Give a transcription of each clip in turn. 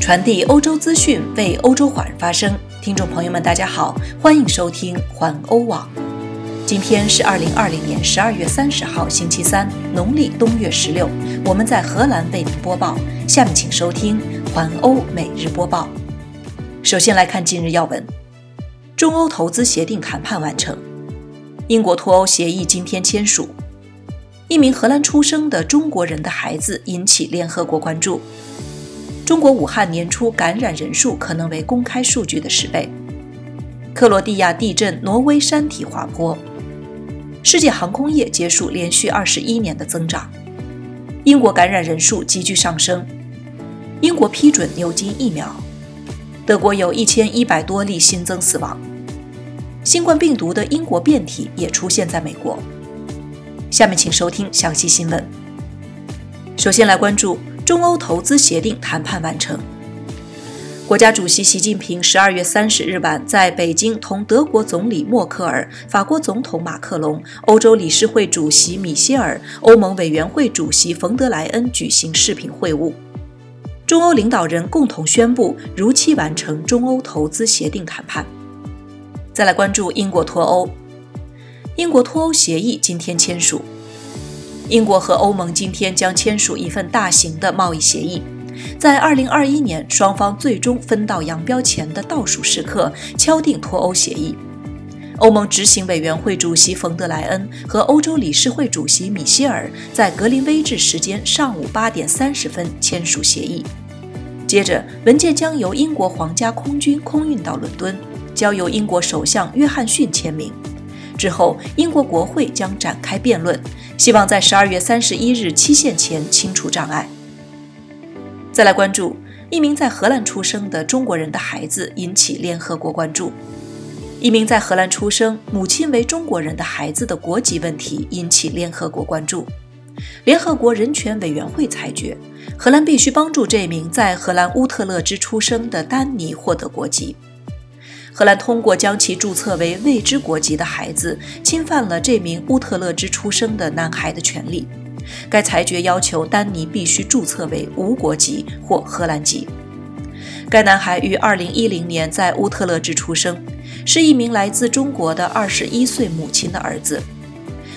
传递欧洲资讯，为欧洲华人发声。听众朋友们，大家好，欢迎收听环欧网。今天是二零二零年十二月三十号，星期三，农历冬月十六。我们在荷兰为您播报。下面请收听环欧每日播报。首先来看今日要闻：中欧投资协定谈判完成，英国脱欧协议今天签署。一名荷兰出生的中国人的孩子引起联合国关注。中国武汉年初感染人数可能为公开数据的十倍。克罗地亚地震，挪威山体滑坡。世界航空业结束连续二十一年的增长。英国感染人数急剧上升。英国批准牛津疫苗。德国有一千一百多例新增死亡。新冠病毒的英国变体也出现在美国。下面请收听详细新闻。首先来关注。中欧投资协定谈判完成。国家主席习近平十二月三十日晚在北京同德国总理默克尔、法国总统马克龙、欧洲理事会主席米歇尔、欧盟委员会主席冯德莱恩举行视频会晤。中欧领导人共同宣布如期完成中欧投资协定谈判。再来关注英国脱欧。英国脱欧协议今天签署。英国和欧盟今天将签署一份大型的贸易协议，在2021年双方最终分道扬镳前的倒数时刻敲定脱欧协议。欧盟执行委员会主席冯德莱恩和欧洲理事会主席米歇尔在格林威治时间上午八点三十分签署协议。接着，文件将由英国皇家空军空运到伦敦，交由英国首相约翰逊签名。之后，英国国会将展开辩论，希望在十二月三十一日期限前清除障碍。再来关注一名在荷兰出生的中国人的孩子引起联合国关注。一名在荷兰出生、母亲为中国人的孩子的国籍问题引起联合国关注。联合国人权委员会裁决，荷兰必须帮助这名在荷兰乌特勒支出生的丹尼获得国籍。荷兰通过将其注册为未知国籍的孩子，侵犯了这名乌特勒支出生的男孩的权利。该裁决要求丹尼必须注册为无国籍或荷兰籍。该男孩于2010年在乌特勒支出生，是一名来自中国的21岁母亲的儿子。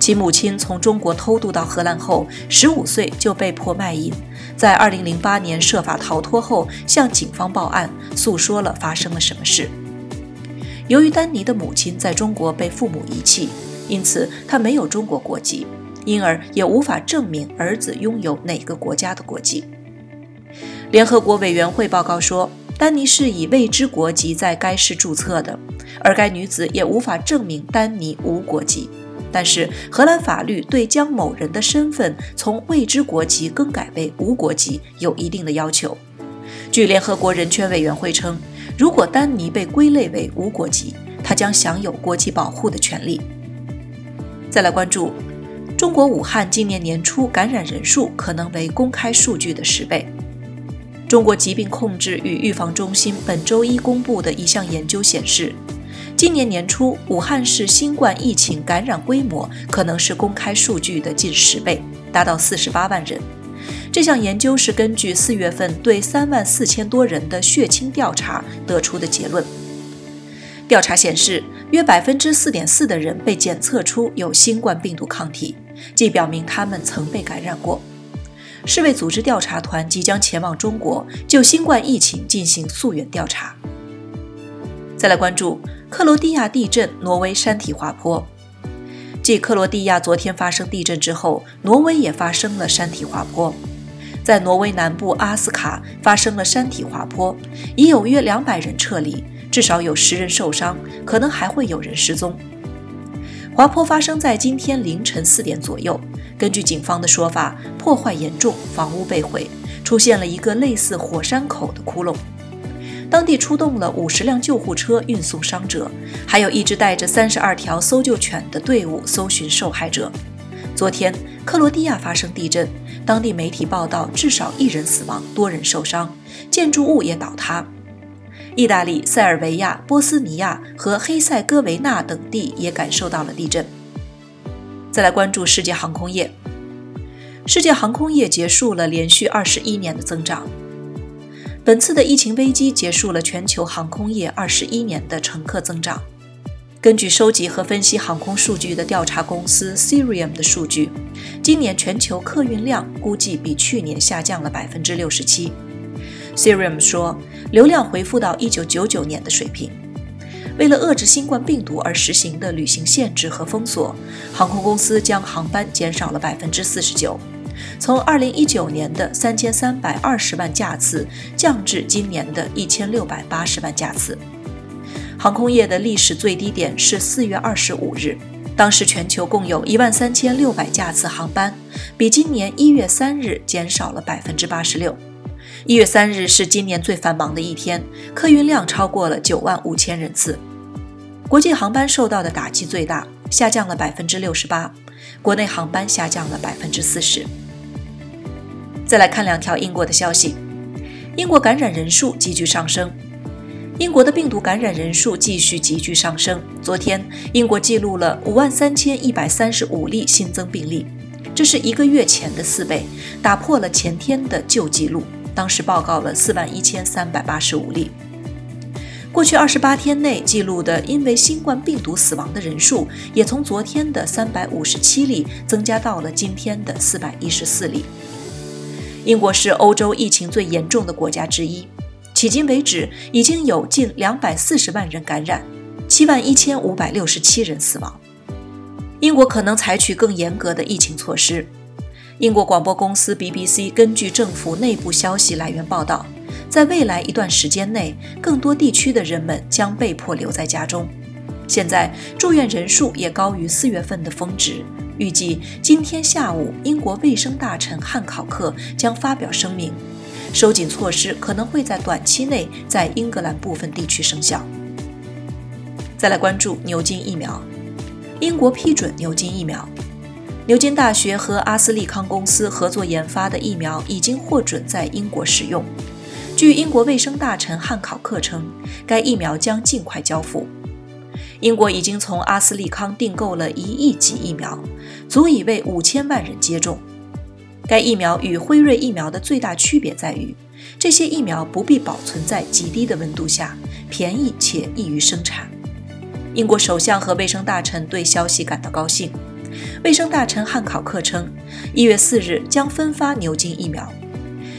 其母亲从中国偷渡到荷兰后，15岁就被迫卖淫，在2008年设法逃脱后，向警方报案，诉说了发生了什么事。由于丹尼的母亲在中国被父母遗弃，因此他没有中国国籍，因而也无法证明儿子拥有哪个国家的国籍。联合国委员会报告说，丹尼是以未知国籍在该市注册的，而该女子也无法证明丹尼无国籍。但是，荷兰法律对将某人的身份从未知国籍更改为无国籍有一定的要求。据联合国人权委员会称。如果丹尼被归类为无国籍，他将享有国籍保护的权利。再来关注，中国武汉今年年初感染人数可能为公开数据的十倍。中国疾病控制与预防中心本周一公布的一项研究显示，今年年初武汉市新冠疫情感染规模可能是公开数据的近十倍，达到四十八万人。这项研究是根据四月份对三万四千多人的血清调查得出的结论。调查显示，约百分之四点四的人被检测出有新冠病毒抗体，即表明他们曾被感染过。世卫组织调查团即将前往中国，就新冠疫情进行溯源调查。再来关注克罗地亚地震，挪威山体滑坡。继克罗地亚昨天发生地震之后，挪威也发生了山体滑坡。在挪威南部阿斯卡发生了山体滑坡，已有约两百人撤离，至少有十人受伤，可能还会有人失踪。滑坡发生在今天凌晨四点左右。根据警方的说法，破坏严重，房屋被毁，出现了一个类似火山口的窟窿。当地出动了五十辆救护车运送伤者，还有一支带着三十二条搜救犬的队伍搜寻受害者。昨天，克罗地亚发生地震，当地媒体报道至少一人死亡，多人受伤，建筑物也倒塌。意大利、塞尔维亚、波斯尼亚和黑塞哥维那等地也感受到了地震。再来关注世界航空业，世界航空业结束了连续二十一年的增长。本次的疫情危机结束了全球航空业二十一年的乘客增长。根据收集和分析航空数据的调查公司 Cirium 的数据，今年全球客运量估计比去年下降了百分之六十七。Cirium 说，流量恢复到一九九九年的水平。为了遏制新冠病毒而实行的旅行限制和封锁，航空公司将航班减少了百分之四十九。从二零一九年的三千三百二十万架次降至今年的一千六百八十万架次。航空业的历史最低点是四月二十五日，当时全球共有一万三千六百架次航班，比今年一月三日减少了百分之八十六。一月三日是今年最繁忙的一天，客运量超过了九万五千人次。国际航班受到的打击最大，下降了百分之六十八，国内航班下降了百分之四十。再来看两条英国的消息：英国感染人数急剧上升，英国的病毒感染人数继续急剧上升。昨天，英国记录了五万三千一百三十五例新增病例，这是一个月前的四倍，打破了前天的旧纪录，当时报告了四万一千三百八十五例。过去二十八天内记录的因为新冠病毒死亡的人数，也从昨天的三百五十七例增加到了今天的四百一十四例。英国是欧洲疫情最严重的国家之一，迄今为止已经有近两百四十万人感染，七万一千五百六十七人死亡。英国可能采取更严格的疫情措施。英国广播公司 BBC 根据政府内部消息来源报道，在未来一段时间内，更多地区的人们将被迫留在家中。现在住院人数也高于四月份的峰值。预计今天下午，英国卫生大臣汉考克将发表声明，收紧措施可能会在短期内在英格兰部分地区生效。再来关注牛津疫苗，英国批准牛津疫苗，牛津大学和阿斯利康公司合作研发的疫苗已经获准在英国使用。据英国卫生大臣汉考克称，该疫苗将尽快交付。英国已经从阿斯利康订购了一亿剂疫苗，足以为五千万人接种。该疫苗与辉瑞疫苗的最大区别在于，这些疫苗不必保存在极低的温度下，便宜且易于生产。英国首相和卫生大臣对消息感到高兴。卫生大臣汉考克称，一月四日将分发牛津疫苗。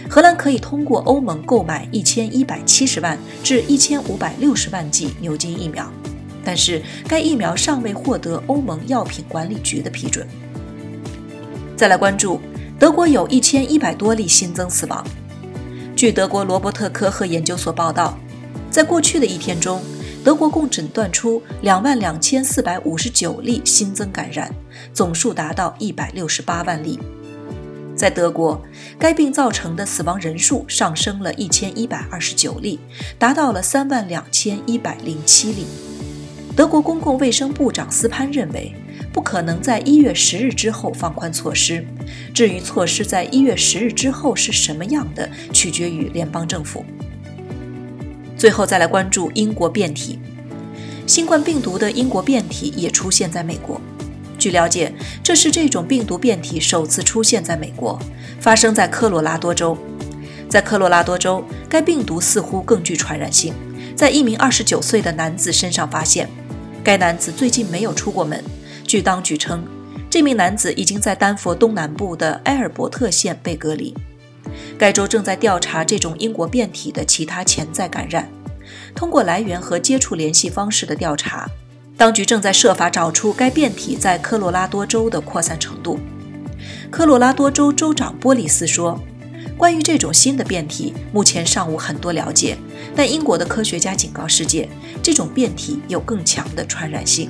荷兰可以通过欧盟购买一千一百七十万至一千五百六十万剂牛津疫苗。但是该疫苗尚未获得欧盟药品管理局的批准。再来关注，德国有一千一百多例新增死亡。据德国罗伯特科赫研究所报道，在过去的一天中，德国共诊断出两万两千四百五十九例新增感染，总数达到一百六十八万例。在德国，该病造成的死亡人数上升了一千一百二十九例，达到了三万两千一百零七例。德国公共卫生部长斯潘认为，不可能在一月十日之后放宽措施。至于措施在一月十日之后是什么样的，取决于联邦政府。最后再来关注英国变体，新冠病毒的英国变体也出现在美国。据了解，这是这种病毒变体首次出现在美国，发生在科罗拉多州。在科罗拉多州，该病毒似乎更具传染性，在一名二十九岁的男子身上发现。该男子最近没有出过门。据当局称，这名男子已经在丹佛东南部的埃尔伯特县被隔离。该州正在调查这种英国变体的其他潜在感染。通过来源和接触联系方式的调查，当局正在设法找出该变体在科罗拉多州的扩散程度。科罗拉多州州长波利斯说。关于这种新的变体，目前尚无很多了解，但英国的科学家警告世界，这种变体有更强的传染性。